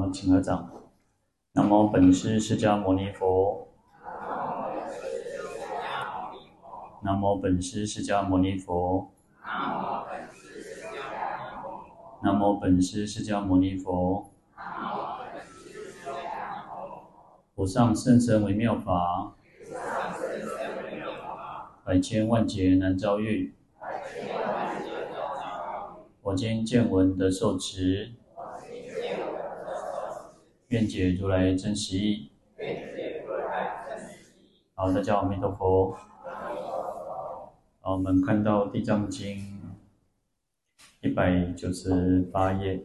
好，请合掌。南无本师释迦牟尼佛。南无本师释迦牟尼佛。南无本师释迦牟尼佛。无上甚深微妙法，百千万劫难遭遇。我今见闻得受持，愿解如来真实义。好，大家好，阿弥陀佛。好，我们看到《地藏经》一百九十八页。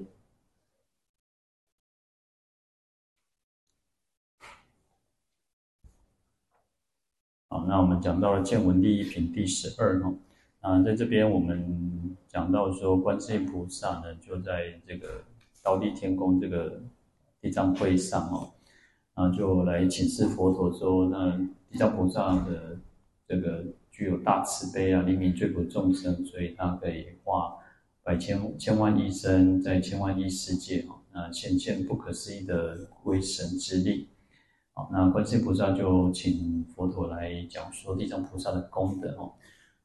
好，那我们讲到了见闻利益品第十二哈。啊，在这边我们讲到说，观世音菩萨呢，就在这个忉利天宫这个地藏会上哦，然后就来请示佛陀说，那地藏菩萨的这个具有大慈悲啊，怜悯罪苦众生，所以他可以化百千千万亿身，在千万亿世界哦，那显现不可思议的威神之力。好，那观世音菩萨就请佛陀来讲说地藏菩萨的功德哦。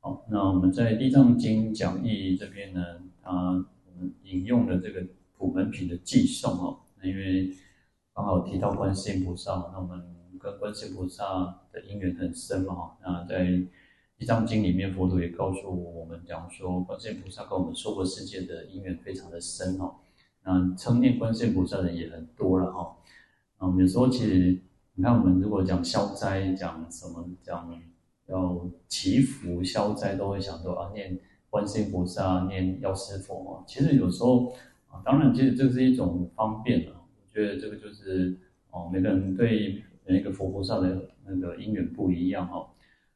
好，那我们在《地藏经》讲义这边呢，它引用了这个普门品的偈颂哦。因为刚好提到观世音菩萨，那我们跟观世音菩萨的因缘很深嘛。那在《地藏经》里面，佛陀也告诉我们讲说，观世音菩萨跟我们娑婆世界的因缘非常的深哦。那称念观世音菩萨的人也很多了哈。那我们有时候其实，你看我们如果讲消灾，讲什么讲。要祈福消灾，都会想说啊，念观世音菩萨，念药师佛。其实有时候啊，当然，其实这是一种方便啊。我觉得这个就是哦，每个人对每一个佛菩萨的那个因缘不一样哈。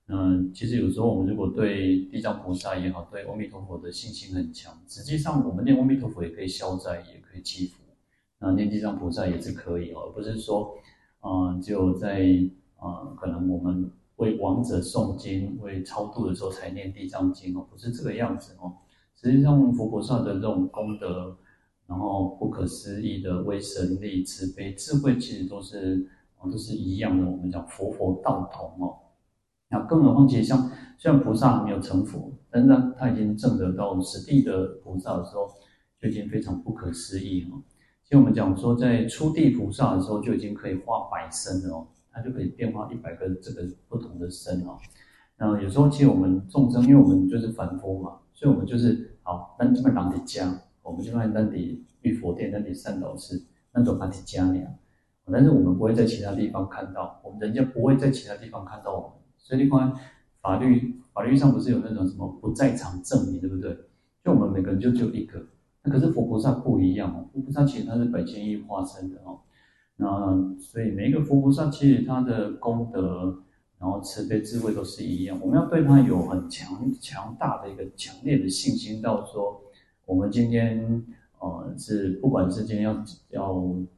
嗯，其实有时候我们如果对地藏菩萨也好，对阿弥陀佛的信心很强，实际上我们念阿弥陀佛也可以消灾，也可以祈福。那念地藏菩萨也是可以哦，而不是说啊，只有在啊，可能我们。为亡者诵经、为超度的时候才念地藏经哦，不是这个样子哦。实际上，佛菩萨的这种功德，然后不可思议的威神力、慈悲、智慧，其实都是，都是一样的。我们讲佛佛道同哦。那更何况，其实像虽然菩萨还没有成佛，但是他他已经证得到实地的菩萨的时候，就已经非常不可思议哦。其实我们讲说，在初地菩萨的时候，就已经可以化百身了哦。他就可以变化一百个这个不同的身哦。那有时候其实我们众生，因为我们就是凡夫嘛，所以我们就是好，那这边当的家，我们就在那里玉佛殿，那里善导寺，那种当的家里啊。但是我们不会在其他地方看到，我们人家不会在其他地方看到我们。所以你看法律法律上不是有那种什么不在场证明，对不对？就我们每个人就只有一个。那可是佛菩萨不一样哦，佛菩萨其实他是百千亿化身的哦。那所以每一个佛菩萨其实他的功德，然后慈悲智慧都是一样。我们要对他有很强强大的一个强烈的信心，到说我们今天呃是不管是今天要要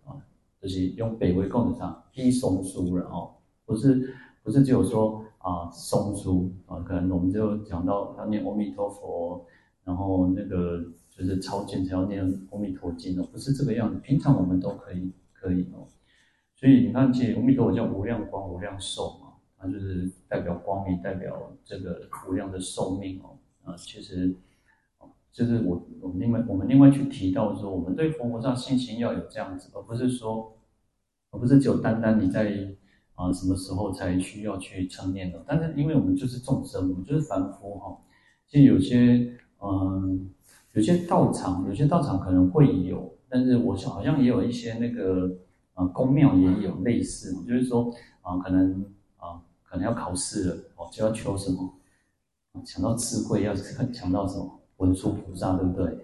啊，就是用北回供的上一松书，然后不是不是只有说啊松书啊，可能我们就讲到要念阿弥陀佛，然后那个就是超荐才要念阿弥陀经哦，不是这个样子。平常我们都可以。可以哦，所以你看，其实阿弥陀佛叫无量光、无量寿嘛，它就是代表光明，代表这个无量的寿命哦。啊，其实，就是我我们另外我们另外去提到说，我们对佛菩萨信心要有这样子，而不是说，而不是只有单单你在啊什么时候才需要去称念的。但是因为我们就是众生，我们就是凡夫哈。其实有些嗯，有些道场，有些道场可能会有。但是我想好像也有一些那个呃宫庙也有类似，就是说啊、可能啊、可能要考试了哦，就要求什么，想到智慧要想到什么文殊菩萨，对不对？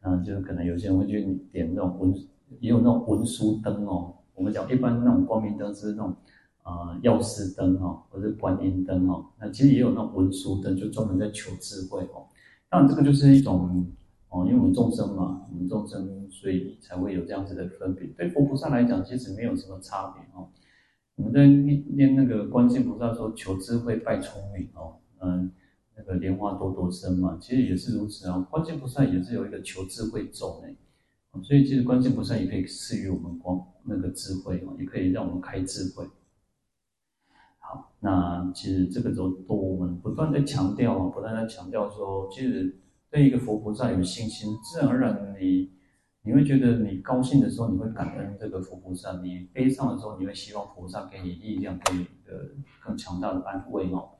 嗯、就是可能有些人会去点那种文，也有那种文殊灯哦。我们讲一般那种光明灯是那种啊药师灯哦，或者观音灯哦。那其实也有那种文殊灯，就专门在求智慧哦。当然这个就是一种。哦，因为我们众生嘛，我们众生，所以才会有这样子的分别。对佛菩萨来讲，其实没有什么差别哦。我们在念念那个观世菩萨说求智慧拜聪明哦，嗯，那个莲花朵朵生嘛，其实也是如此啊。观世菩萨也是有一个求智慧咒呢。所以其实观世菩萨也可以赐予我们光那个智慧哦，也可以让我们开智慧。好，那其实这个都都我们不断在强调啊，不断在强调说，其实对一个佛菩萨有信心，自然而然你你会觉得你高兴的时候，你会感恩这个佛菩萨；你悲伤的时候，你会希望菩萨给你力量，给你一个更强大的安慰哦。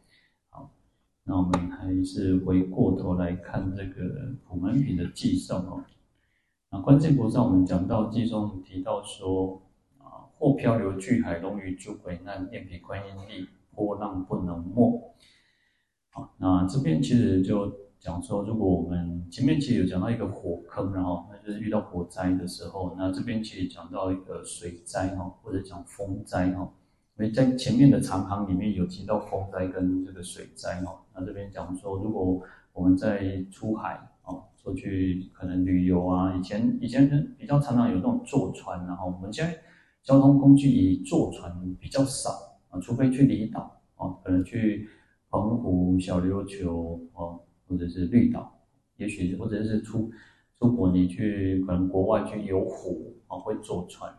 那我们还是回过头来看这个普门品的偈颂哦。那关键菩萨，我们讲到偈中提到说啊，或漂流巨海，龙与诸鬼难，念彼观音力，波浪不能没。好，那这边其实就讲说，如果我们前面其实有讲到一个火坑，然后那就是遇到火灾的时候，那这边其实讲到一个水灾哈，或者讲风灾哈，在前面的长行里面有提到风灾跟这个水灾哈，那这边讲说，如果我们在出海哦。出去可能旅游啊，以前以前人比较常常有那种坐船，然后我们现在交通工具以坐船比较少啊，除非去离岛啊，可能去澎湖、小琉球哦，或者是绿岛，也许或者是出出国你去可能国外去游湖啊，会坐船。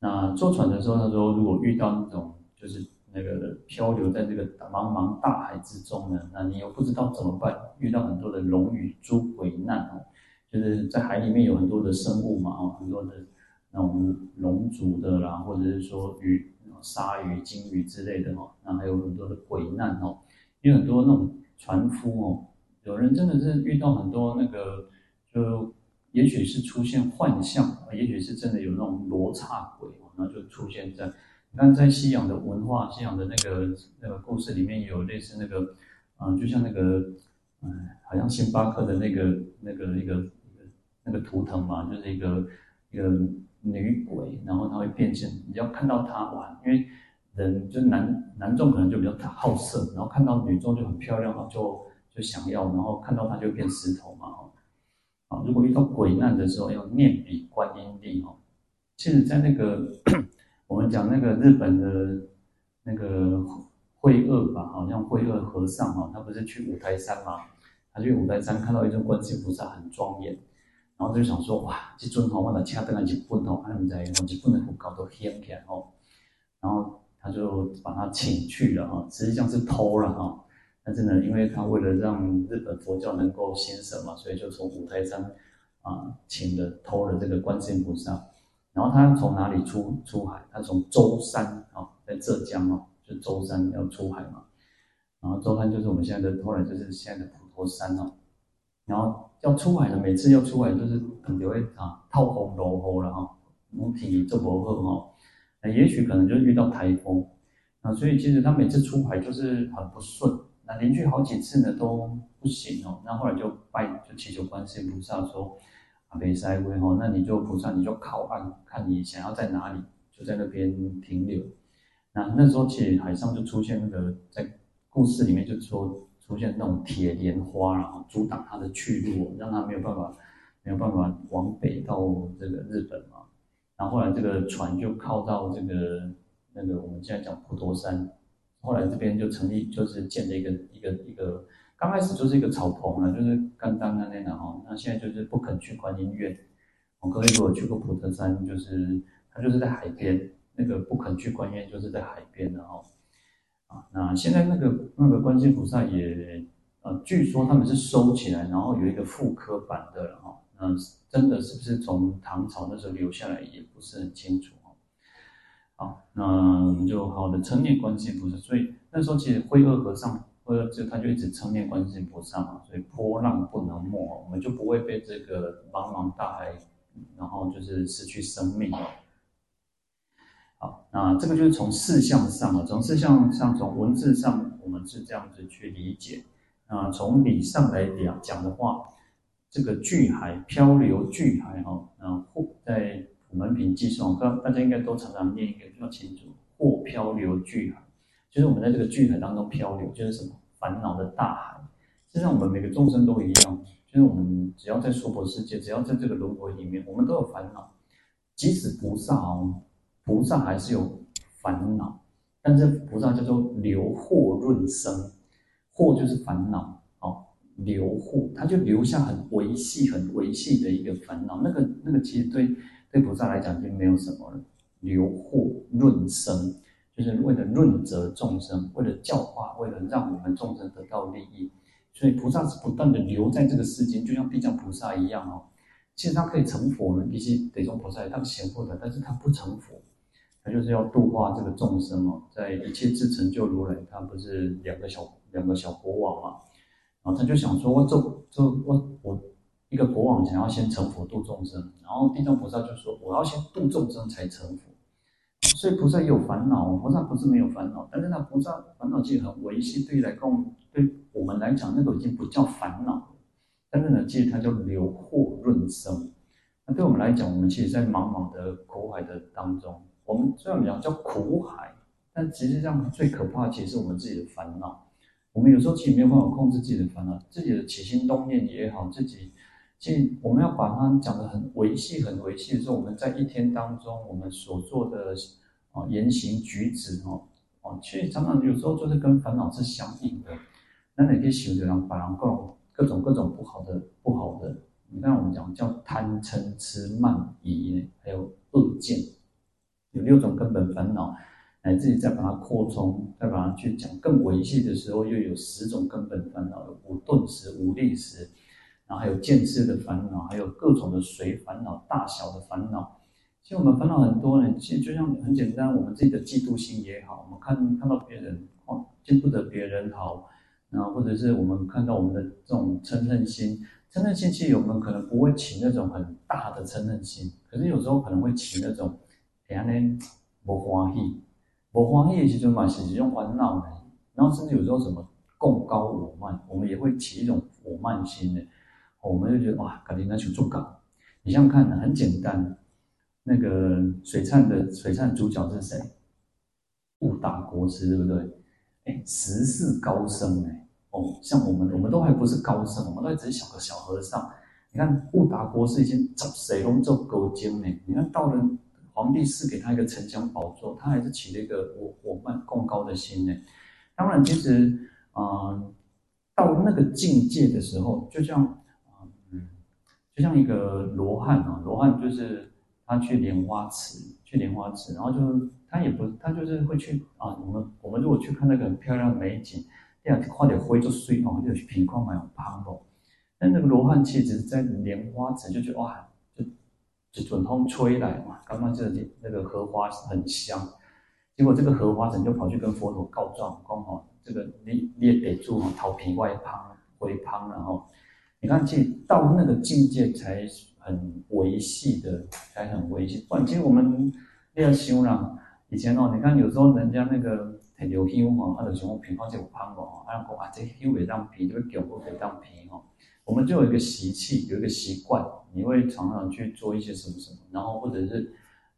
那坐船的时候，他说如果遇到那种就是。那个漂流在这个茫茫大海之中呢，那你又不知道怎么办，遇到很多的龙与诸鬼难哦，就是在海里面有很多的生物嘛，哦，很多的那种龙族的啦，或者是说鱼、鲨鱼、鲸鱼之类的哦，那还有很多的鬼难哦，有很多那种船夫哦，有人真的是遇到很多那个，就也许是出现幻象，也许是真的有那种罗刹鬼，然后就出现在。但在西洋的文化，西洋的那个那个故事里面有类似那个，嗯、就像那个，嗯、好像星巴克的那个那个一个那个图腾嘛，就是一个一个女鬼，然后她会变现，你要看到她哇，因为人就男男众可能就比较好色，然后看到女众就很漂亮嘛，就就想要，然后看到她就变石头如果遇到鬼难的时候要念彼观音力哦，其实，在那个。我们讲那个日本的那个慧鍔吧，好像慧鍔和尚哈，他不是去五台山嘛？他去五台山看到一尊观世菩萨很庄严，然后他就想说哇，这尊好，我来请登来日本哦，他们在日本的佛教都掀起来哦，然后他就把他请去了哈，实际上是偷了哈，但是呢，因为他为了让日本佛教能够兴盛嘛，所以就从五台山啊请了偷了这个观世音菩萨。然后他从哪里出出海？他从舟山啊，在浙江哦，就舟山要出海嘛。然后舟山就是我们现在的，后来就是现在的普陀山哦。然后要出海的，每次要出海就是很就会啊，套风落雨了哈，天气这么热哈。那也许可能就遇到台风，啊所以其实他每次出海就是很不顺。那连续好几次呢都不行哦。那后来就拜就祈求观世菩萨说。啊，北塞威吼，那你就菩萨，你就靠岸，看你想要在哪里，就在那边停留。那那时候其实海上就出现那个，在故事里面就说出现那种铁莲花，然后阻挡他的去路，让他没有办法没有办法往北到这个日本嘛。然后后来这个船就靠到这个那个我们现在讲普陀山，后来这边就成立，就是建了一个一个一个。刚开始就是一个草棚啊，就是刚刚那那的哈，那现在就是不肯去观音院。我各位如果去过普陀山，就是它就是在海边，那个不肯去观音院就是在海边的哈。啊，那现在那个那个观世菩萨也呃，据说他们是收起来，然后有一个复刻版的了哈。嗯，真的是不是从唐朝那时候留下来也不是很清楚。好，那我们就好的称念观世菩萨，所以那时候其实慧鍔和尚。或者就他就一直称念观世菩萨嘛，所以波浪不能没，我们就不会被这个茫茫大海，然后就是失去生命。好，那这个就是从事项上啊，从事项上，从文字上，我们是这样子去理解。啊，从理上来讲讲的话，这个巨海漂流巨海哈，啊，或在普门品偈颂，刚大家应该都常常念一个比较清楚，或漂流巨海，就是我们在这个巨海当中漂流，就是什么？烦恼的大海，实际上我们每个众生都一样，就是我们只要在娑婆世界，只要在这个轮回里面，我们都有烦恼。即使菩萨哦，菩萨还是有烦恼，但是菩萨叫做流惑润生，惑就是烦恼哦，留护，他就留下很维系、很维系的一个烦恼。那个那个其实对对菩萨来讲就没有什么了。留护润生，就是为了润泽众生，为了教化，为了让我们众生得到利益。所以菩萨是不断的留在这个世间，就像地藏菩萨一样哦。其实他可以成佛呢，比起地藏菩萨他是贤的，但是他不成佛，他就是要度化这个众生哦。在一切智成就如来，他不是两个小两个小国王嘛？然后他就想说，我这这我我一个国王想要先成佛度众生，然后地藏菩萨就说，我要先度众生才成佛。所以菩萨也有烦恼，菩萨不是没有烦恼，但是那菩萨烦恼其实很维系，对于来讲，对我们来讲，那个已经不叫烦恼。但是呢，其实它叫流惑润生。那对我们来讲，我们其实，在茫茫的苦海的当中，我们虽然讲叫苦海，但实上最可怕其实是我们自己的烦恼。我们有时候其实没有办法控制自己的烦恼，自己的起心动念也好，自己其实我们要把它讲得很维系、很维系的时候，我们在一天当中，我们所做的啊言行举止哦，哦，其实常常有时候就是跟烦恼是相应的。那哪些修的人把人各各种各种不好的不好的，你看我们讲叫贪嗔痴慢疑，还有恶见，有六种根本烦恼。来自己再把它扩充，再把它去讲更维系的时候，又有十种根本烦恼：有无顿时无力时，然后还有见思的烦恼，还有各种的随烦恼、大小的烦恼。其实我们烦恼很多呢，其实就像很简单，我们自己的嫉妒心也好，我们看看到别人哦，见不得别人好，然后或者是我们看到我们的这种嗔恨心，嗔恨心其实我们可能不会起那种很大的嗔恨心，可是有时候可能会起那种，哎呀呢，不欢喜。我欢喜其实嘛是一种烦恼呢，然后甚至有时候什么贡高我慢，我们也会起一种我慢心的，我们就觉得哇，肯定那求做高。你想想看呢，很简单，那个璀璨的璀璨主角是谁？悟达国师，对不对？哎，十世高僧哎，哦，像我们，我们都还不是高僧，我们都还只是小个小和尚。你看悟达国师已经十世拢做高僧呢，你看到了。皇帝赐给他一个沉香宝座，他还是起了一个我我慢贡高的心呢。当然，其实啊、呃，到那个境界的时候，就像，就像一个罗汉啊，罗汉就是他去莲花池，去莲花池，然后就他也不，他就是会去啊。我们我们如果去看那个很漂亮的美景，这样花点灰就碎哦，就去品矿买有胖哦。但那个罗汉其实在莲花池就觉得哇。就就准风吹来嘛，刚刚这那个荷花很香，结果这个荷花神就跑去跟佛陀告状，说哈，这个你你也得住哈，桃皮外胖灰胖，然后你看，其实到那个境界才很维系的，才很维系。不然其实我们那样修啦，以前哦，你看有时候人家那个很流香哦，他的什么皮况就有胖哦，他讲啊，这香会当皮，这个脚不会当皮哦。我们就有一个习气，有一个习惯，你会常常去做一些什么什么，然后或者是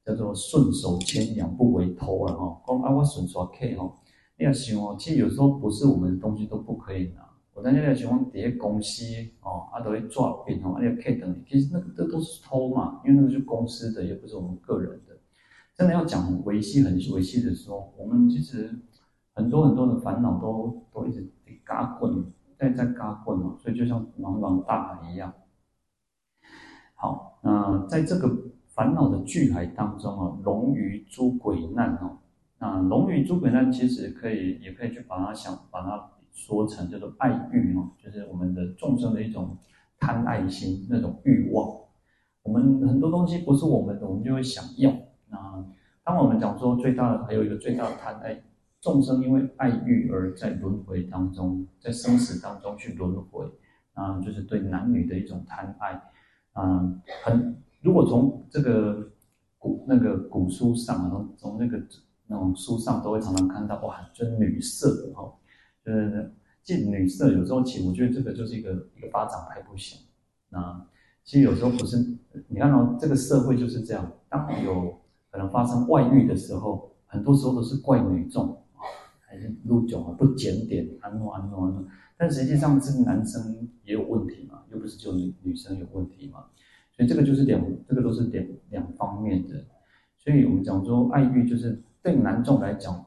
叫做顺手牵羊，不为偷了哈。讲啊，我顺手牵哈，你要想哦，其实有时候不是我们的东西都不可以拿。我在那个情况底下公司哦，啊都会抓饼哦，啊要 K 等你，其实那个这都是偷嘛，因为那个是公司的，也不是我们个人的。真的要讲维系、很维系的时候，我们其实很多很多的烦恼都都一直得嘎滚。在在嘎混嘛，所以就像茫茫大海一样。好，那在这个烦恼的巨海当中啊，龙鱼诸鬼难哦，那龙鱼诸鬼难其实可以，也可以去把它想，把它说成叫做爱欲哦，就是我们的众生的一种贪爱心那种欲望。我们很多东西不是我们的，我们就会想要。那当我们讲说最大的，还有一个最大的贪爱。众生因为爱欲而在轮回当中，在生死当中去轮回，啊，就是对男女的一种贪爱，啊，很如果从这个古那个古书上，从从那个那种书上都会常常看到，哇，就女色哈，就呃，进女色，有时候其实我觉得这个就是一个一个巴掌拍不响，啊，其实有时候不是，你看到这个社会就是这样，当有可能发生外遇的时候，很多时候都是怪女众。还是路迥啊，不检点，安诺安诺安诺，但实际上是男生也有问题嘛，又不是就女女生有问题嘛，所以这个就是两，这个都是两两方面的。所以我们讲说爱欲，就是对男众来讲，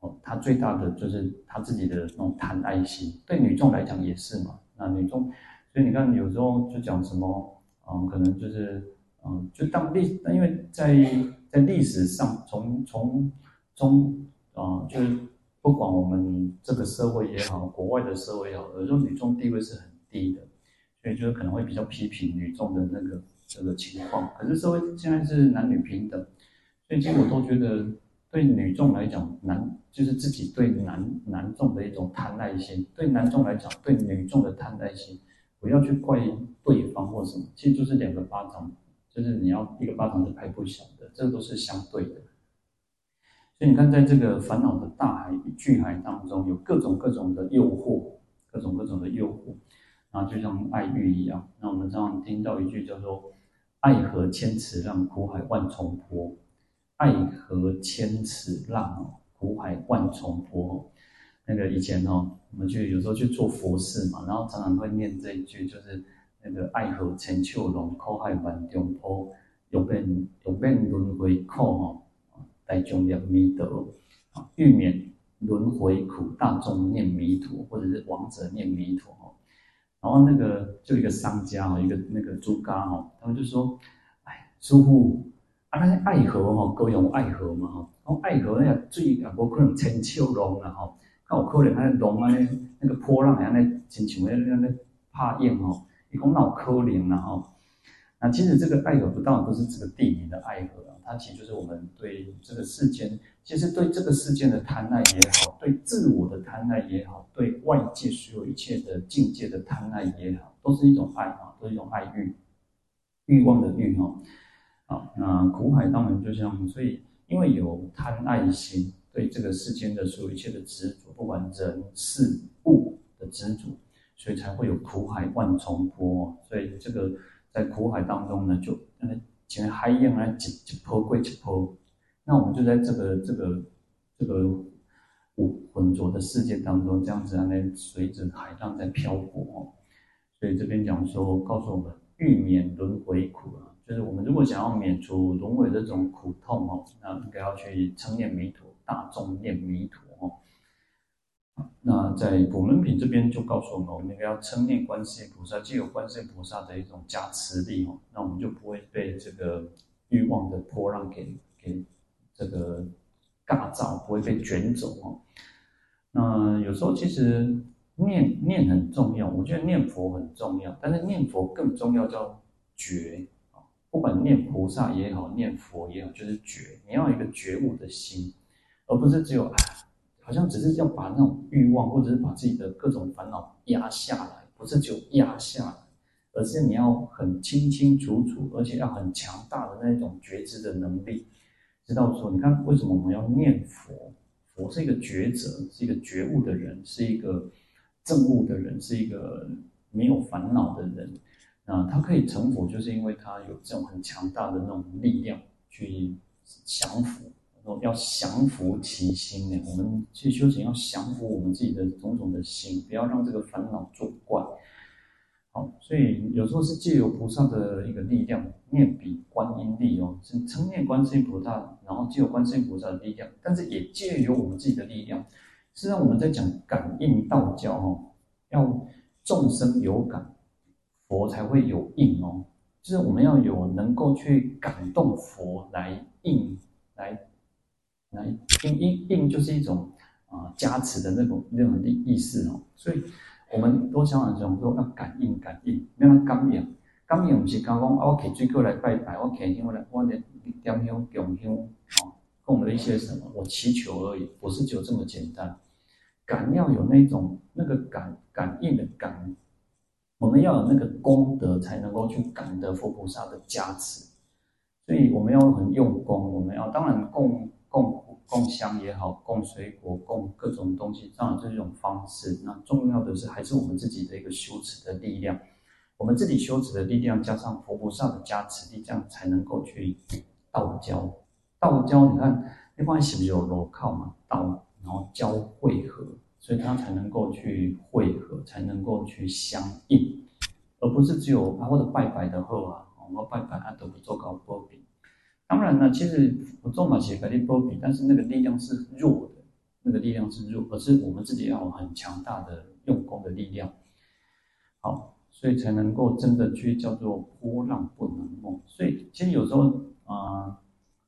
哦，他最大的就是他自己的那种贪爱心；对女众来讲也是嘛，那女众，所以你看有时候就讲什么，嗯，可能就是，嗯，就当历，因为在在历史上，从从从，啊，就是不管我们这个社会也好，国外的社会也好，有时候女众地位是很低的，所以就是可能会比较批评女众的那个这个情况。可是社会现在是男女平等，所以其实我都觉得。对女众来讲，男就是自己对男男众的一种贪爱心；对男众来讲，对女众的贪爱心，不要去怪对方或什么，其实就是两个巴掌，就是你要一个巴掌是拍不响的，这都是相对的。所以你看，在这个烦恼的大海与巨海当中，有各种各种的诱惑，各种各种的诱惑，然后就像爱欲一样。那我们常常听到一句叫做“爱河千尺浪，苦海万重波”。爱河千尺浪哦，苦海万重波。那个以前哦，我们去有时候去做佛事嘛，然后常常会念这一句，就是那个爱河千秋浪，苦海万重波，永免永免轮回苦哦，大众念弥陀啊，欲免轮回苦，大众念弥陀，或者是亡者念弥陀哦。然后那个就一个商家哦，一个那个猪嘎哦，他们就说，哎，师父。啊，那些爱河吼，高雄爱河嘛吼，讲爱河那个水也无可能千秋浪啦吼，较有可能安尼浪安尼那个波浪安尼，亲像那那那拍硬吼，伊讲哪有可能啦吼。那其实这个爱河不当然不是这个地名的爱河啊，它其实就是我们对这个世间，其实对这个世间的贪爱也好，对自我的贪爱也好，对外界所有一切的境界的贪爱也好，都是一种爱啊，都是一种爱欲，欲望的欲哈。好，那苦海当然就像，所以因为有贪爱心，对这个世间的所有一切的执着，不管人事物的执着，所以才会有苦海万重波。所以这个在苦海当中呢，就嗯，像海一样来一一波过一波。那我们就在这个这个这个浑浑浊的世界当中，这样子来随着海浪在漂泊。所以这边讲说，告诉我们欲免轮回苦啊。就是我们如果想要免除轮回这种苦痛哦，那应该要去称念弥陀，大众念弥陀哦。那在普门品这边就告诉我们，我们应该要称念观世音菩萨，既有观世音菩萨的一种加持力哦，那我们就不会被这个欲望的波浪给给这个尬造，不会被卷走哦。那有时候其实念念很重要，我觉得念佛很重要，但是念佛更重要叫觉。不管念菩萨也好，念佛也好，就是觉，你要一个觉悟的心，而不是只有啊，好像只是要把那种欲望，或者是把自己的各种烦恼压下来，不是只有压下来，而是你要很清清楚楚，而且要很强大的那种觉知的能力，知道说，你看为什么我们要念佛？佛是一个觉者，是一个觉悟的人，是一个证悟的人，是一个没有烦恼的人。啊，他可以成佛，就是因为他有这种很强大的那种力量去降伏，要降伏其心呢。我们去修行要降服我们自己的种种的心，不要让这个烦恼作怪。好，所以有时候是借由菩萨的一个力量，念彼观音力哦，是称念观世音菩萨，然后借由观世音菩萨的力量，但是也借由我们自己的力量。实际上我们在讲感应道教哦，要众生有感。佛才会有应哦，就是我们要有能够去感动佛来应，来来应应应，就是一种啊加持的那种那种意意思哦。所以我们都想讲说要感应感应，没有感应，感应不是刚刚我给追过来拜拜，我给我来我来点香供香哦，供了一些什么，我祈求而已，不是就这么简单。感要有那种那个感感应的感。我们要有那个功德，才能够去感得佛菩萨的加持，所以我们要很用功。我们要当然供供供香也好，供水果，供各种东西，当然这是一种方式。那重要的是还是我们自己的一个修持的力量，我们自己修持的力量加上佛菩萨的加持力，这样才能够去道交。道交，你看那关系不是有罗靠嘛？道，然后交汇合。所以它才能够去汇合，才能够去相应，而不是只有啊或者拜拜的后啊，我们拜拜啊都不做高波比。当然呢，其实我做嘛些格力波比，但是那个力量是弱的，那个力量是弱，而是我们自己要很强大的用功的力量。好，所以才能够真的去叫做波浪不能梦。所以其实有时候啊、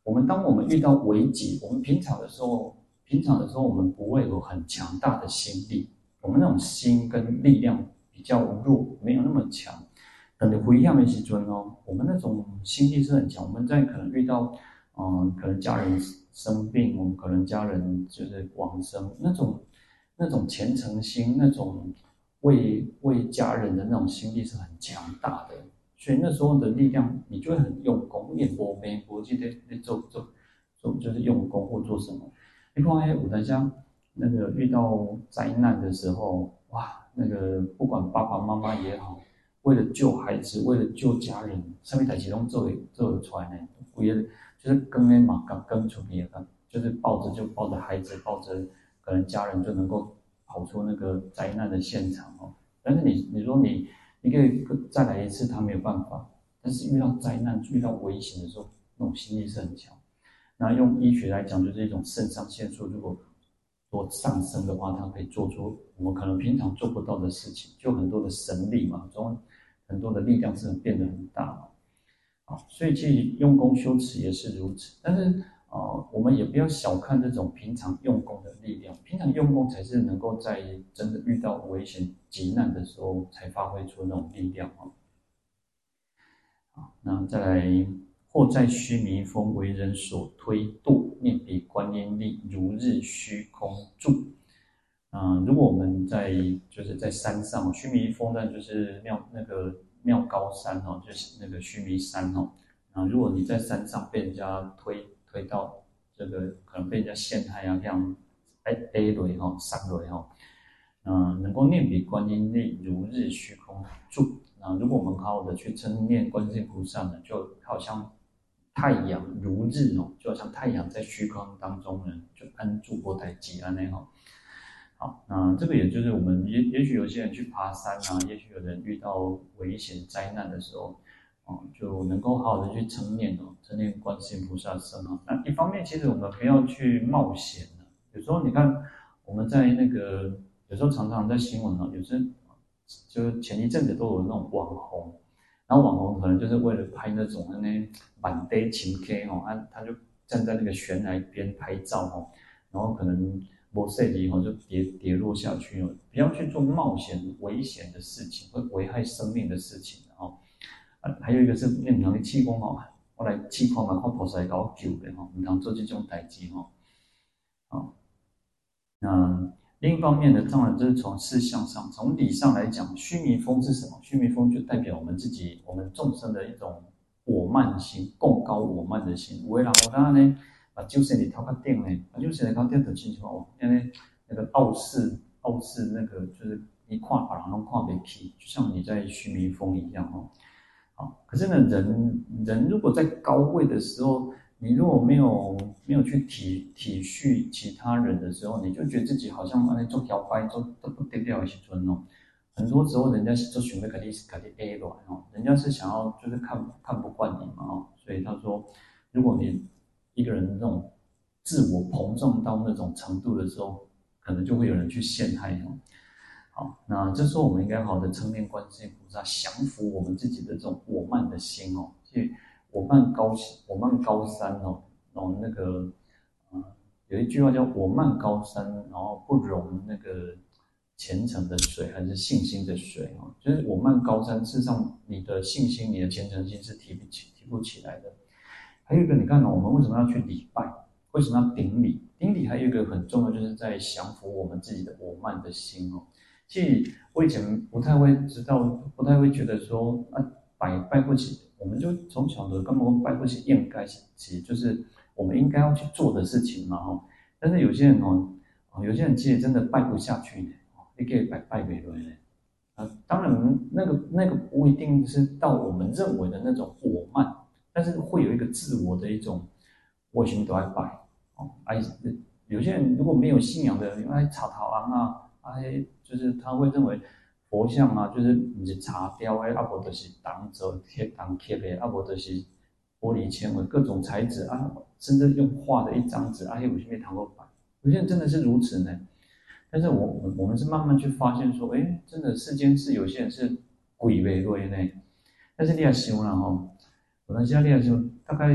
我们当我们遇到危机，我们平常的时候，平常的时候我们不会有很强大的心力，我们那种心跟力量比较弱，没有那么强。等的不一样的时阵哦，我们那种心力是很强。我们在可能遇到，嗯、可能家人生病，我们可能家人就是往生，那种那种虔诚心，那种为为家人的那种心力是很强大的。所以那时候的力量，你就会很用功，也不没不记得那做做做就是用功或做什么。你看哎，我在家那个遇到灾难的时候，哇，那个不管爸爸妈妈也好。为了救孩子，为了救家人，上面台启动做做出来呢，我也就是跟那马刚跟出去的，就是抱着就抱着孩子，抱着可能家人就能够跑出那个灾难的现场哦。但是你你说你你可以再来一次，他没有办法。但是遇到灾难、遇到危险的时候，那种心力是很强。那用医学来讲，就是一种肾上腺素，如果多上升的话，它可以做出我们可能平常做不到的事情，就很多的神力嘛，中。很多的力量是变得很大嘛，啊，所以其实用功修持也是如此。但是啊、我们也不要小看这种平常用功的力量，平常用功才是能够在真的遇到危险急难的时候才发挥出那种力量啊。好，那再来，或在须弥峰为人所推度，念彼观音力，如日虚空住。嗯，如果我们在就是在山上，须弥峰呢，就是妙那个妙高山哦，就是那个须弥山哦。啊，如果你在山上被人家推推到这个，可能被人家陷害啊，这样哎哎雷哈，伤雷哈。嗯，能够念彼观音力，如日虚空住。啊，如果我们好好的去称念观世音菩萨呢，就好像太阳如日哦，就好像太阳在虚空当中呢，就安住波台极安那哈。好，那这个也就是我们也也许有些人去爬山啊，也许有人遇到危险灾难的时候，哦，就能够好好的去称念哦，称念观世音菩萨圣号。那一方面，其实我们不要去冒险的。有时候你看，我们在那个有时候常常在新闻啊，有时就前一阵子都有那种网红，然后网红可能就是为了拍那种那满地晴天哦，他他就站在那个悬崖边拍照哦，然后可能。我设计以后就跌跌落下去了，不要去做冒险、危险的事情，会危害生命的事情哦。啊，还有一个是念能力气功哦，我来气功嘛，靠菩萨搞救的哈，唔通做这种代志哈。好，那另一方面呢，当然就是从事相上，从理上来讲，须弥峰是什么？须弥峰就代表我们自己，我们众生的一种我慢心，贡高我慢的心。为了我当然呢？啊，就是你头壳顶呢，啊，就是你头壳顶的清楚哦，因为那个傲视，傲视那个就是一跨法郎都跨不起，就像你在须弥峰一样哦。好，可是呢，人人如果在高位的时候，你如果没有没有去体体恤其他人的时候，你就觉得自己好像啊，做摇摆做都不得了一些尊哦。很多时候，人家是做选择肯定是肯定 A 乱哦，人家是想要就是看看不惯你嘛哦，所以他说，如果你一个人的那种自我膨胀到那种程度的时候，可能就会有人去陷害哦。好，那这时候我们应该好的称念观世音菩萨，降服我们自己的这种我慢的心哦。去我慢高我慢高山哦，然后那个嗯，有一句话叫我慢高山，然后不容那个虔诚的水，还是信心的水哦。就是我慢高山，事实上你的信心、你的虔诚心是提不起、提不起来的。还有一个，你看呢？我们为什么要去礼拜？为什么要顶礼？顶礼还有一个很重要，就是在降服我们自己的我慢的心哦。其实我以前不太会知道，不太会觉得说啊，拜拜不起，我们就从小的根本拜不起，应该其实就是我们应该要去做的事情嘛哈。但是有些人哦，有些人其实真的拜不下去呢，你可以拜拜给人呢。啊，当然那个那个不一定是到我们认为的那种我慢。但是会有一个自我的一种，我心都爱拜哦，哎，有些人如果没有信仰的，因为茶头昂啊，哎，就是他会认为佛像啊，就是你是茶雕的，啊不就是当做贴当贴的，啊不就是玻璃纤维各种材质啊，甚至用画的一张纸，啊有些没谈过板，有些人真的是如此呢。但是我我我们是慢慢去发现说，哎，真的世间是有些人是鬼为类呢。但是你要想了哈，我们现在你也想，大概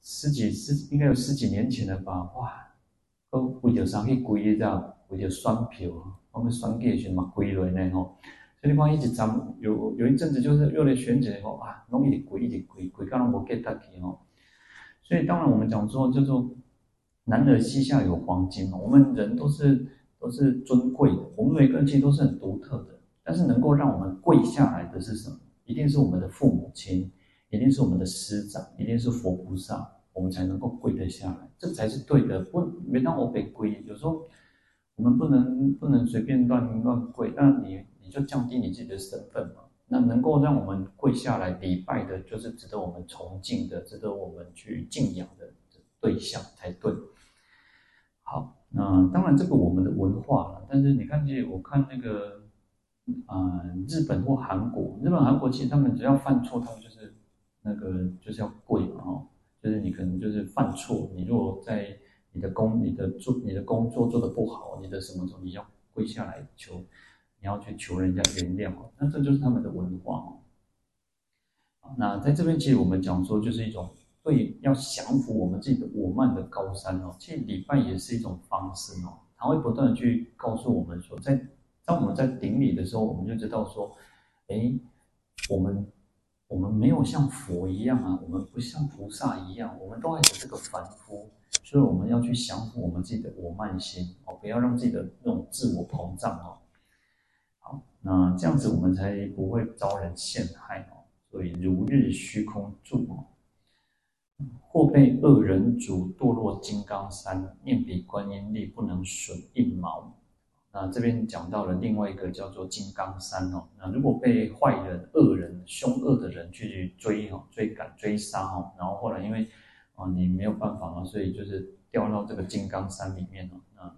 十几十应该有十几年前了吧？哇，都为了啥去鬼你知道？为了选票，我们选举时嘛鬼类呢吼。所以你看一直涨，有有一阵子就是又来选举吼啊，弄一直鬼一直鬼鬼，刚刚我 get 到起吼。所以当然我们讲说叫做男儿膝下有黄金，我们人都是。都是尊贵的，我们每个人其实都是很独特的。但是能够让我们跪下来的是什么？一定是我们的父母亲，一定是我们的师长，一定是佛菩萨，我们才能够跪得下来，这才是对的。不，没当我被跪，有时候我们不能不能随便乱乱跪，那你你就降低你自己的身份嘛。那能够让我们跪下来礼拜的，就是值得我们崇敬的，值得我们去敬仰的对象才对。好。那当然，这个我们的文化了。但是你看，见我看那个，啊、日本或韩国，日本、韩国其实他们只要犯错，他们就是那个就是要跪嘛，哦，就是你可能就是犯错，你如果在你的工、你的做、你的工作做得不好，你的什么时候你要跪下来求，你要去求人家原谅哦，那这就是他们的文化哦。那在这边，其实我们讲说，就是一种。对，要降服我们自己的我慢的高山哦。其实礼拜也是一种方式哦，它会不断的去告诉我们说，在当我们在顶礼的时候，我们就知道说，哎，我们我们没有像佛一样啊，我们不像菩萨一样，我们都还有这个凡夫，所以我们要去降服我们自己的我慢心哦，不要让自己的那种自我膨胀哦。好，那这样子我们才不会遭人陷害哦。所以如日虚空住哦。或被恶人主，堕落金刚山，念彼观音力，不能损一毛。那这边讲到了另外一个叫做金刚山哦。那如果被坏人、恶人、凶恶的人去追哦、追赶、追杀哦，然后后来因为啊你没有办法嘛，所以就是掉到这个金刚山里面哦。那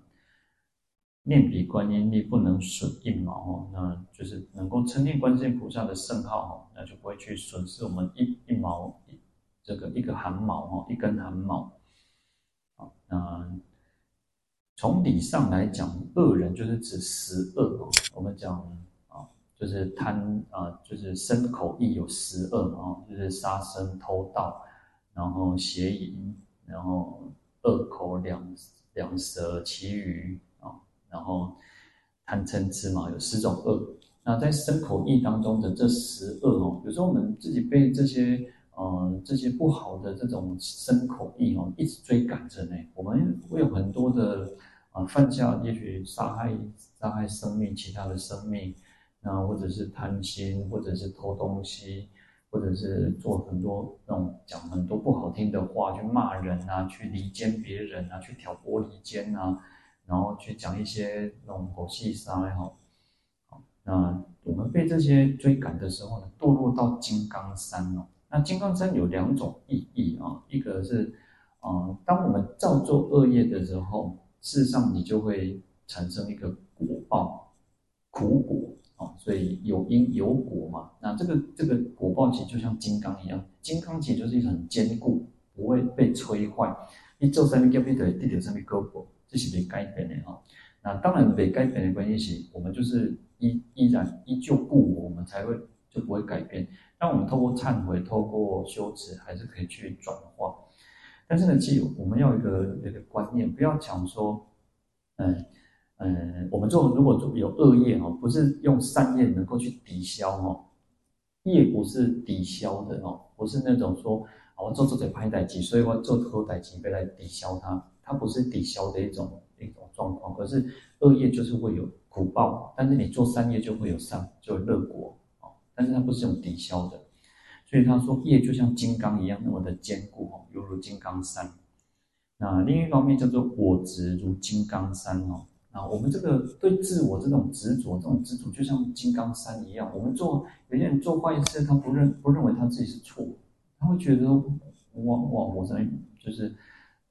念彼观音力，不能损一毛哦。那就是能够称念观世音菩萨的圣号哦，那就不会去损失我们一一毛。这个一个汗毛哈，一根汗毛，好，那从理上来讲，恶人就是指十恶哦。我们讲啊，就是贪啊，就是身口意有十恶啊，就是杀生、偷盗，然后邪淫，然后恶口两两舌、其余啊，然后贪嗔痴嘛，有十种恶。那在身口意当中的这十恶哦，有时候我们自己被这些。呃，这些不好的这种身口意哦，一直追赶着呢。我们会有很多的啊、犯下也许杀害、杀害生命、其他的生命，那或者是贪心，或者是偷东西，或者是做很多那种讲很多不好听的话，去骂人啊，去离间别人啊，去挑拨离间啊，然后去讲一些那种狗屁话哈。好，那我们被这些追赶的时候呢，堕落到金刚山哦。那金刚山有两种意义啊，一个是，啊，当我们造作恶业的时候，事实上你就会产生一个果报，苦果啊，所以有因有果嘛。那这个这个果报其实就像金刚一样，金刚其实就是一种很坚固，不会被摧坏。你做什么业，你就地点上面果报，这是没改变的啊。那当然没改变的关系是，我们就是依依然依旧故我，我们才会就不会改变。那我们透过忏悔，透过修持，还是可以去转化。但是呢，其实我们要一个一个观念，不要讲说，嗯嗯，我们做如果做有恶业哦，不是用善业能够去抵消哦，业不是抵消的哦，不是那种说，我做做这歹代志，所以我做好代志，来抵消它，它不是抵消的一种一种状况，可是恶业就是会有苦报，但是你做善业就会有善，就有乐果。但是它不是用抵消的，所以他说业就像金刚一样那么的坚固哦，犹如金刚山。那另一方面叫做我执如金刚山哦。啊我们这个对自我这种执着，这种执着就像金刚山一样。我们做有些人做坏事，他不认不认为他自己是错，他会觉得哇哇，我在就是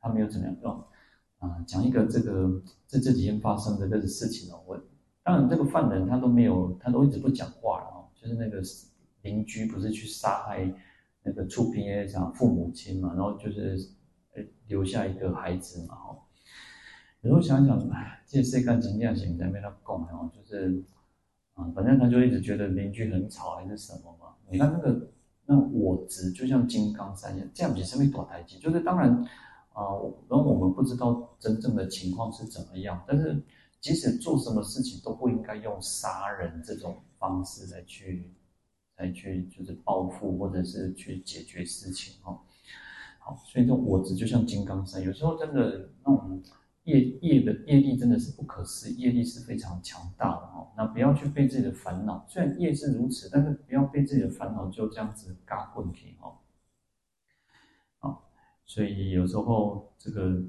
他没有怎么样啊啊，讲一个这个这这几天发生的这个事情哦。我当然这个犯人他都没有，他都一直不讲话了。就是那个邻居不是去杀害那个厝边的父母亲嘛，然后就是留下一个孩子嘛，哦有时候想想，哎，这些干金匠型在那边他讲哦，就是啊，反正他就一直觉得邻居很吵还是什么嘛。你看那个那我执就像金刚山一样，这样子是没躲台阶，就是当然啊，然后我们不知道真正的情况是怎么样，但是即使做什么事情都不应该用杀人这种方式来去来去就是报复或者是去解决事情哦。好，所以这我执就像金刚山，有时候真的那种。业业的业力真的是不可思议，业力是非常强大的哦。那不要去被自己的烦恼，虽然业是如此，但是不要被自己的烦恼就这样子嘎混去哦。啊，所以有时候这个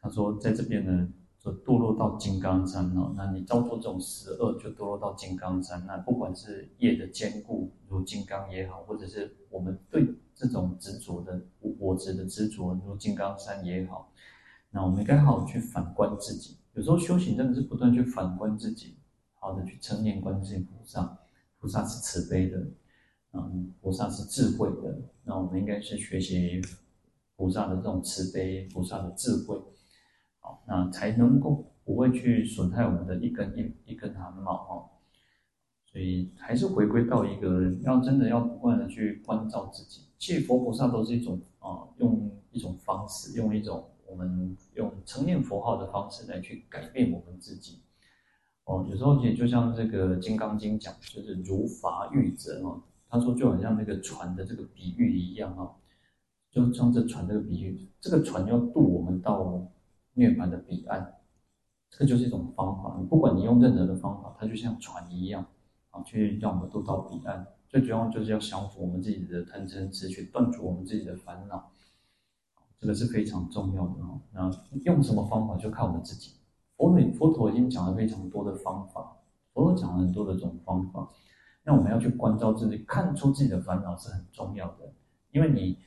他说在这边呢，就堕落到金刚山哦。那你造作这种十恶，就堕落到金刚山。那不管是业的坚固如金刚也好，或者是我们对这种执着的我执的执着如金刚山也好。那我们应该好好去反观自己，有时候修行真的是不断去反观自己，好的去称念观世音菩萨，菩萨是慈悲的，嗯，菩萨是智慧的，那我们应该是学习菩萨的这种慈悲，菩萨的智慧，好，那才能够不会去损害我们的一根一一根汗毛哦。所以还是回归到一个要真的要不断的去关照自己，其实佛菩萨都是一种啊，用一种方式，用一种。我们用称念佛号的方式来去改变我们自己，哦，有时候也就像这个《金刚经》讲，就是如法喻者哦，他说就好像那个船的这个比喻一样哦，就像这船这个比喻，这个船要渡我们到涅槃的彼岸，这就是一种方法。不管你用任何的方法，它就像船一样啊，去让我们渡到彼岸。最主要就是要降服我们自己的贪嗔痴，去断除我们自己的烦恼。这个是非常重要的哦。那用什么方法就看我们自己。佛陀佛陀已经讲了非常多的方法，佛陀讲了很多的这种方法。那我们要去关照自己，看出自己的烦恼是很重要的，因为你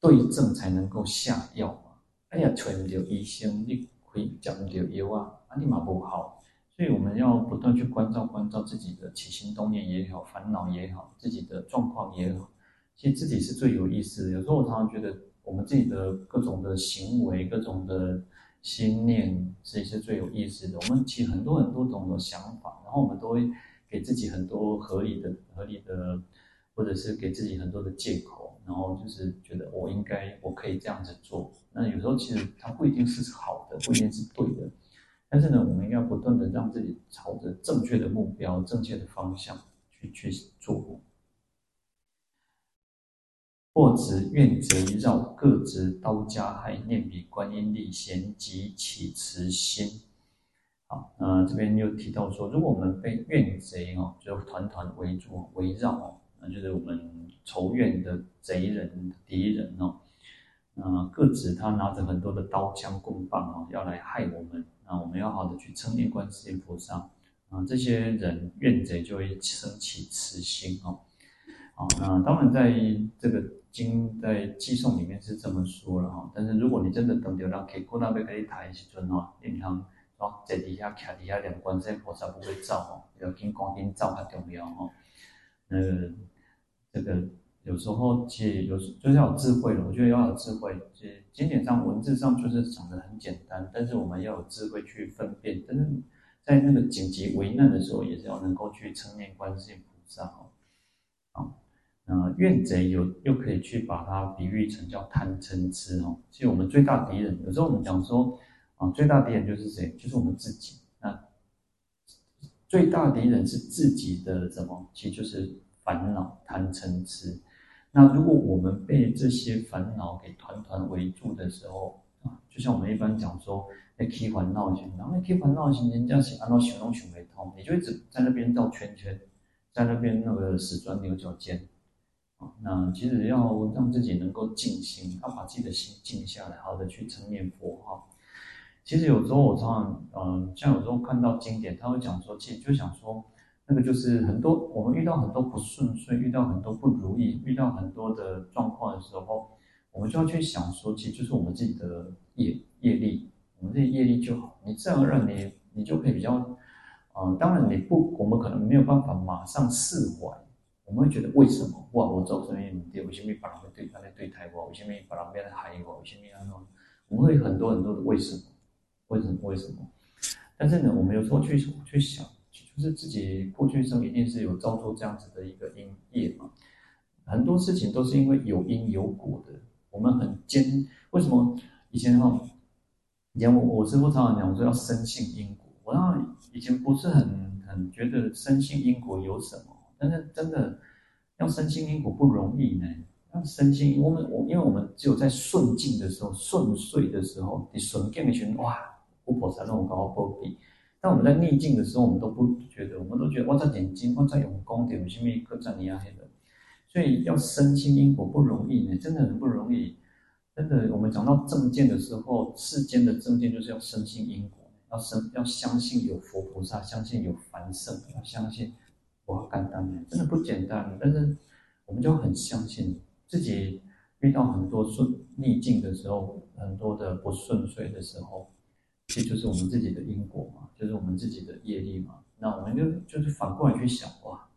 对症才能够下药嘛。哎呀，找不到医生，你可以讲留药啊，啊，立马不好。所以我们要不断去关照关照自己的起心动念也好，烦恼也好，自己的状况也好。其实自己是最有意思的。有时候我常常觉得。我们自己的各种的行为、各种的心念，这些最有意思的。我们其实很多很多种的想法，然后我们都会给自己很多合理的、合理的，或者是给自己很多的借口，然后就是觉得我应该、我可以这样子做。那有时候其实它不一定是好的，不一定是对的。但是呢，我们应该不断的让自己朝着正确的目标、正确的方向去去做。或执怨贼绕，各执刀加害，念彼观音力贤，即起慈心。好，那这边又提到说，如果我们被怨贼哦，就团团围住、围绕哦，那就是我们仇怨的贼人、敌人哦。那各执他拿着很多的刀枪棍棒哦，要来害我们。那我们要好的去称念观世音菩萨啊，这些人怨贼就会生起慈心哦。好，那当然在这个。经在记诵里面是这么说了哈，但是如果你真的等到让给过那边可以抬起尊哈，你看哦，在底下卡底下两观世音菩萨不会照哦，要跟观音照很重要哦。那个这个有时候其实有时就是要智慧了，我觉得要有智慧。其实经典上文字上就是讲的很简单，但是我们要有智慧去分辨。但是在那个紧急危难的时候，也是要能够去称念观世音菩萨哦。呃，怨贼有又可以去把它比喻成叫贪嗔痴哦。其实我们最大敌人，有时候我们讲说啊，最大敌人就是谁？就是我们自己。那最大敌人是自己的什么？其实就是烦恼贪嗔痴。那如果我们被这些烦恼给团团围住的时候啊，就像我们一般讲说，哎，起烦恼心，然后起烦恼心，人家是按照想都想不通，你就一直在那边绕圈圈，在那边那个死钻牛角尖。那其实要让自己能够静心，要把自己的心静下来，好好的去称念佛号。其实有时候我常常，嗯，像有时候看到经典，他会讲说，其实就想说，那个就是很多我们遇到很多不顺遂，遇到很多不如意，遇到很多的状况的时候，我们就要去想说，其实就是我们自己的业业力，我们这些业力就好，你自然而然你你就可以比较，嗯，当然你不，我们可能没有办法马上释怀。我们会觉得为什么哇？我做什么不对？为什么别人对他来对待我？为什么别人变害我？为什么样？我们会很多很多的为什么？为什么？为什么？但是呢，我们有时候去去想，就是自己过去生一定是有造作这样子的一个因业嘛。很多事情都是因为有因有果的。我们很坚，为什么以前哈？以前我我师父常常讲，我说要深信因果。我那以前不是很很觉得深信因果有什么，但是真的要深信因果不容易呢。要深信，我们我因为我们只有在顺境的时候、顺遂的时候，你顺境的时候哇，佛菩萨让我高高比。但我们在逆境的时候，我们都不觉得，我们都觉得哇，这点金，哇，这用功点，什么各种你啊黑的。所以要深信因果不容易呢，真的很不容易。真的，我们讲到正见的时候，世间的正见就是要深信因果，要深要相信有佛菩萨，相信有凡圣，要相信哇，简单的，真的不简单。但是我们就很相信自己遇到很多顺逆境的时候，很多的不顺遂的时候，其实就是我们自己的因果嘛，就是我们自己的业力嘛。那我们就就是反过来去想哇，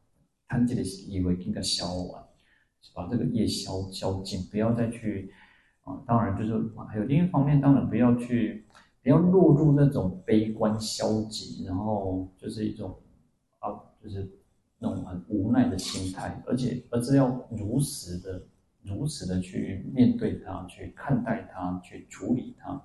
贪这个以为应该消完。把这个业消消尽，不要再去啊！当然，就是还有另一方面，当然不要去，不要落入那种悲观消极，然后就是一种啊，就是那种很无奈的心态，而且而是要如实的、如实的去面对它，去看待它，去处理它。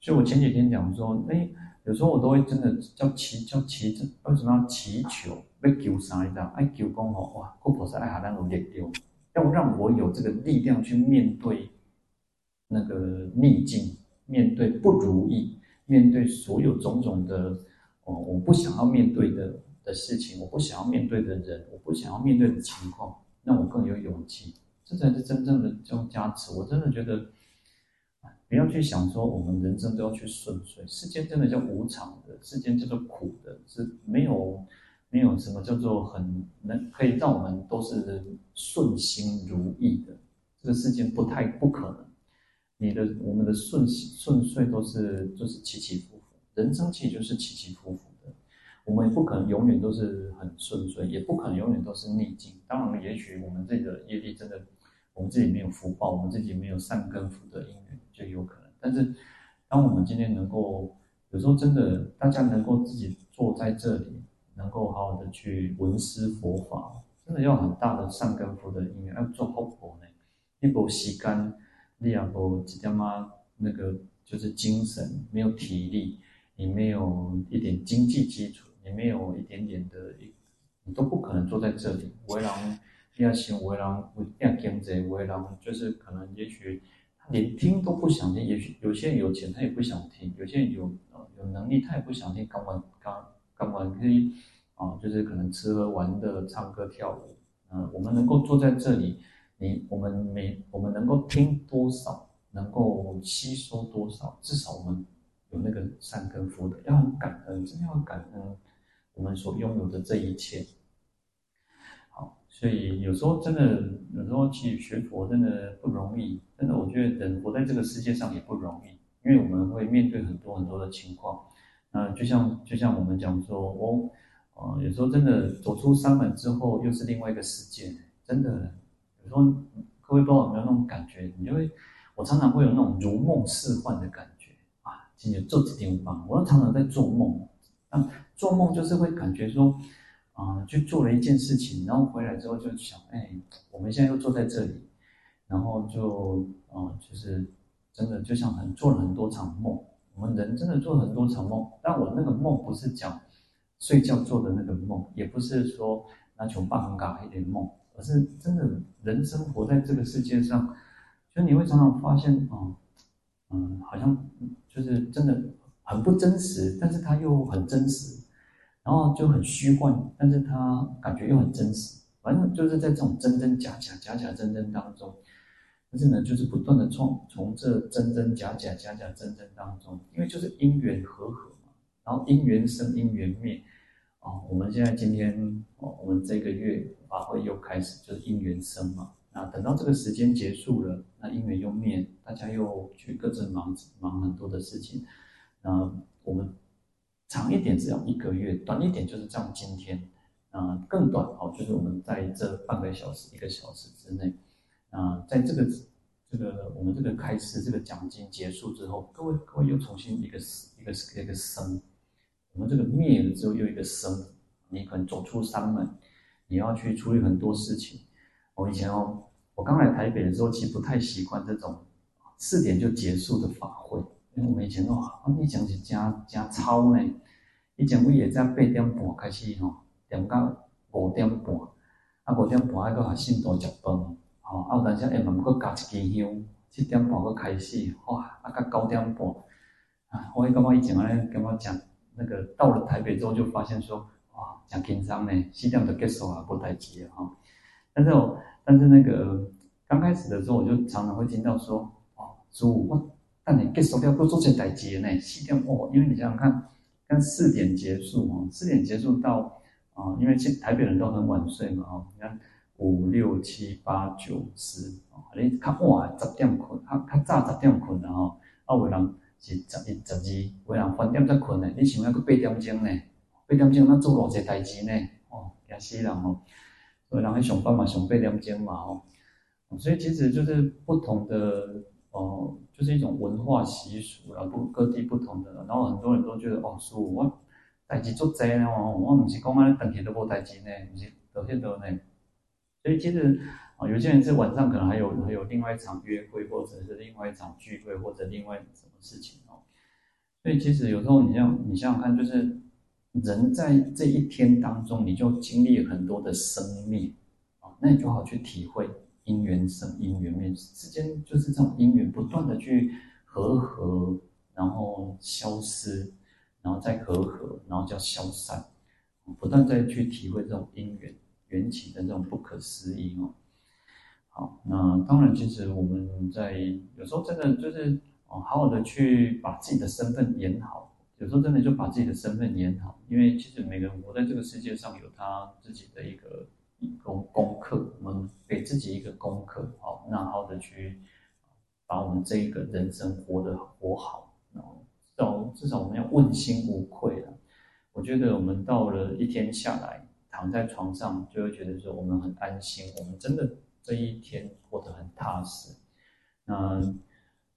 所以我前几天讲说，哎，有时候我都会真的叫祈叫祈，为什么要祈求？要求啥？你知道？爱求讲吼，哇！佛菩萨爱下咱有力量，要让我有这个力量去面对那个逆境，面对不如意，面对所有种种的哦，我不想要面对的的事情，我不想要面对的人，我不想要面对的情况，让我更有勇气。这才是真正的这种加持。我真的觉得，不要去想说我们人生都要去顺遂，世间真的叫无常的，世间叫做苦的，是没有。没有什么叫做很能可以让我们都是顺心如意的，这个世界不太不可能。你的我们的顺顺遂都是就是起起伏伏，人生其实就是起起伏伏。我们也不可能永远都是很顺遂，也不可能永远都是逆境。当然，也许我们这个业力真的，我们自己没有福报，我们自己没有善根福德因缘，就有可能。但是，当我们今天能够有时候真的大家能够自己坐在这里。能够好好的去闻思佛法，真的要很大的善根福德因缘，要做好佛呢。一波时间，你也无一点嘛，那个就是精神没有体力，你没有一点经济基础，你没有一点点的一，你都不可能坐在这里。为人要想，为人为变经济，为人就是可能也许他连听都不想听，也许有些人有钱他也不想听，有些人有有能力他也不想听，干嘛干。干嘛可以啊？就是可能吃喝玩乐、唱歌跳舞，嗯、我们能够坐在这里，你我们每我们能够听多少，能够吸收多少，至少我们有那个善根福德，要很感恩，真的要感恩我们所拥有的这一切。好，所以有时候真的，有时候去学佛真的不容易，真的，我觉得人活在这个世界上也不容易，因为我们会面对很多很多的情况。呃，就像就像我们讲说，哦，呃，有时候真的走出山门之后，又是另外一个世界。真的，有时候各位不知道有没有那种感觉？你就会，我常常会有那种如梦似幻的感觉啊。今天做这地方，我常常在做梦。做梦就是会感觉说，啊、去做了一件事情，然后回来之后就想，哎，我们现在又坐在这里，然后就，啊、就是真的就像很做了很多场梦。我们人真的做了很多场梦，但我那个梦不是讲睡觉做的那个梦，也不是说那种半嘎一点梦，而是真的人生活在这个世界上，就你会常常发现啊，嗯，嗯，好像就是真的很不真实，但是它又很真实，然后就很虚幻，但是它感觉又很真实，反正就是在这种真真假假、假假真真当中。但是呢，就是不断的从从这真真假假、假假真真当中，因为就是因缘和合嘛，然后因缘生，因缘灭，哦，我们现在今天哦，我们这个月法会又开始，就是因缘生嘛。那等到这个时间结束了，那因缘又灭，大家又去各自忙忙很多的事情。那我们长一点只要一个月，短一点就是这样今天，啊，更短哦，就是我们在这半个小时、一个小时之内。啊，在这个这个我们这个开示这个讲经结束之后，各位各位又重新一个一个一个生，我们这个灭了之后又一个生，你可能走出山门，你要去处理很多事情。我以前哦，我刚来台北的时候，其实不太习惯这种四点就结束的法会，因为我们以前哦，你讲是加加操呢，以前我也在八点半开始吼，点到五点半，啊五点半还搁学信徒食饭。哦，啊，有当时下慢慢搁加一支香，七点半搁开始，哇，啊，到九点半，啊，我感觉以前安尼，感觉讲那个到了台北之后，就发现说，哇，真轻松呢，四点就结束啊，无代志啊，哈。但是我，但是那个刚开始的时候，我就常常会听到说，哦，师父，我等你结束了，搁做些代志呢，四点哦，因为你想想看，跟四点结束哦，四点结束到啊、呃，因为现台北人都很晚睡嘛，哦，你看。五六七八九十，哦，你较晚十点困，较较早十点困然后，啊，有人是十一、十二，有人翻点才困呢。你想要搁八点钟呢？八点钟那做偌济代志呢？哦，惊死人哦！所以人去上班嘛，上八点钟嘛，哦，所以其实就是不同的哦，就是一种文化习俗啊，不各地不同的。然后很多人都觉得哦，师父我代志足济呢，我唔是讲安尼长期都无代志呢，唔是都些都呢。所以其实啊，有些人是晚上可能还有还有另外一场约会，或者是另外一场聚会，或者另外什么事情哦。所以其实有时候你像你想想看，就是人在这一天当中，你就经历很多的生命啊，那你就好去体会因缘生、因缘灭之间，就是这种因缘不断的去和合，然后消失，然后再和合，然后叫消散，不断再去体会这种因缘。缘起的这种不可思议哦，好，那当然，其实我们在有时候真的就是，好好的去把自己的身份演好，有时候真的就把自己的身份演好，因为其实每个人活在这个世界上有他自己的一个功功课，我们给自己一个功课，好，那好的去把我们这一个人生活得活好，然后至少至少我们要问心无愧了。我觉得我们到了一天下来。躺在床上就会觉得说我们很安心，我们真的这一天过得很踏实。那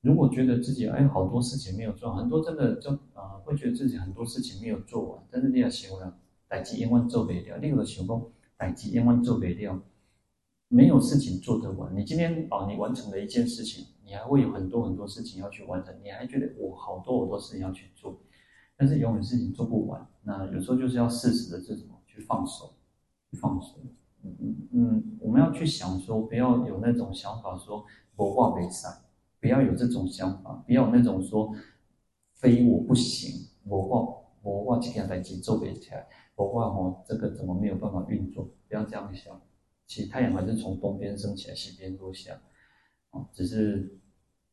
如果觉得自己哎好多事情没有做，很多真的就啊、呃、会觉得自己很多事情没有做完，但是你要想了，代志永远做不了，另一个想讲代志永远做不了，没有事情做得完。你今天啊你完成了一件事情，你还会有很多很多事情要去完成，你还觉得我好多好多事情要去做，但是永远事情做不完。那有时候就是要适时的这种去。放手，放手。嗯嗯，我们要去想说，不要有那种想法说我话没赛，不要有这种想法，不要有那种说非我不行，我话我话这件代志做不起来，我话哦这个怎么没有办法运作？不要这样想。其实太阳还是从东边升起来，西边落下。啊，只是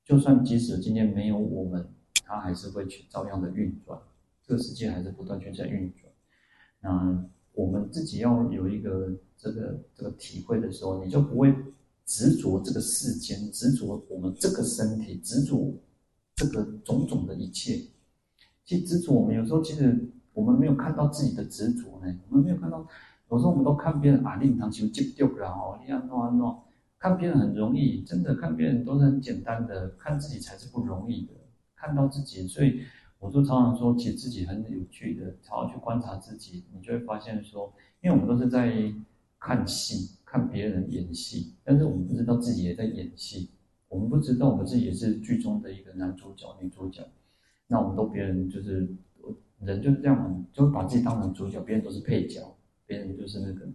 就算即使今天没有我们，它还是会去照样的运转，这个世界还是不断去在运转。那。我们自己要有一个这个这个体会的时候，你就不会执着这个世间，执着我们这个身体，执着这个种种的一切。其实执着，我们有时候其实我们没有看到自己的执着呢。我们没有看到，有时候我们都看别人啊，令堂求接掉了哦，你看弄啊弄，看别人很容易，真的看别人都是很简单的，看自己才是不容易的。看到自己，所以。我就常常说，其实自己很有趣的，常常去观察自己，你就会发现说，因为我们都是在看戏，看别人演戏，但是我们不知道自己也在演戏，我们不知道我们自己也是剧中的一个男主角、女主角。那我们都别人就是人就是这样嘛，就会把自己当成主角，别人都是配角，别人就是那个，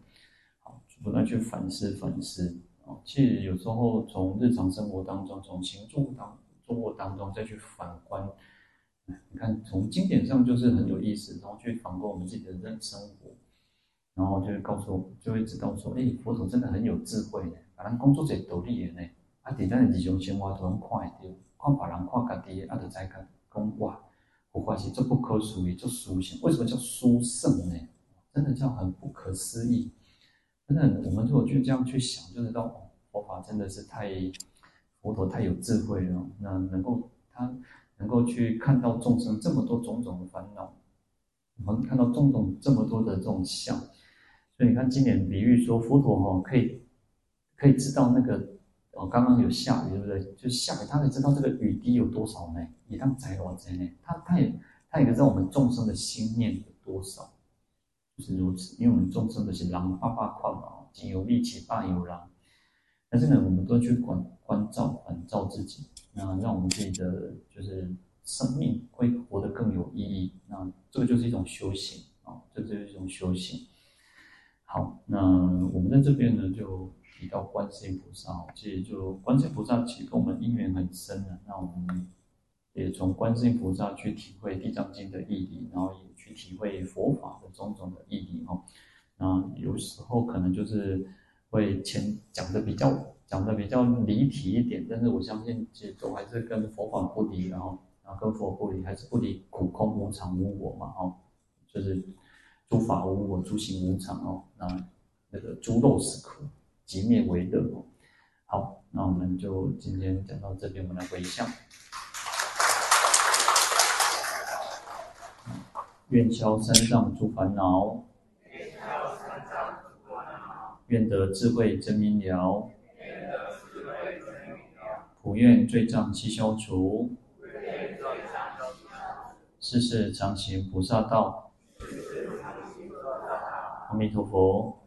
好，不断去反思反思啊。其实有时候从日常生活当中，从行住当生活当中再去反观。你看，从经典上就是很有意思，然后去反观我们自己的人生活，然后就会告诉我，就会知道说，哎，佛陀真的很有智慧呢，把人工作者独立的呢，啊，在咱的日常生活都能看得到，看别人看家己的，啊，就在看讲哇，佛法是这不可思议，这殊胜，为什么叫殊胜呢？真的叫很不可思议，真的，我们如果就这样去想，就知道哦，佛法真的是太，佛陀太有智慧了，那能够他。能够去看到众生这么多种种的烦恼，我们看到种种这么多的这种相，所以你看经典比喻说佛陀哈可以可以知道那个哦，刚刚有下雨，对不对？就下雨，他才知道这个雨滴有多少呢？一浪灾多灾呢？他他也他也知道我们众生的心念有多少，就是如此。因为我们众生都是狼爸爸快嘛，仅有力气霸有狼。但是呢，我们都去关关照、关照自己，那让我们自己的就是生命会活得更有意义。那这个就是一种修行啊，这就是一种修行。好，那我们在这边呢，就提到观世音菩萨。其实就观世音菩萨，其实跟我们因缘很深的。那我们也从观世音菩萨去体会《地藏经》的意义，然后也去体会佛法的种种的意义哦。那有时候可能就是。会前讲的比较讲的比较离题一点，但是我相信其实都还是跟佛法不离，然后然后跟佛不离，还是不离苦空无常无我嘛，哦，就是诸法无我，诸行无常哦，那那个诸漏是苦，寂灭为乐。好，那我们就今天讲到这边，我们来回向，愿消三障诸烦恼。愿得智慧真明了，普愿罪障悉消除，世世常行菩萨道。阿弥陀佛。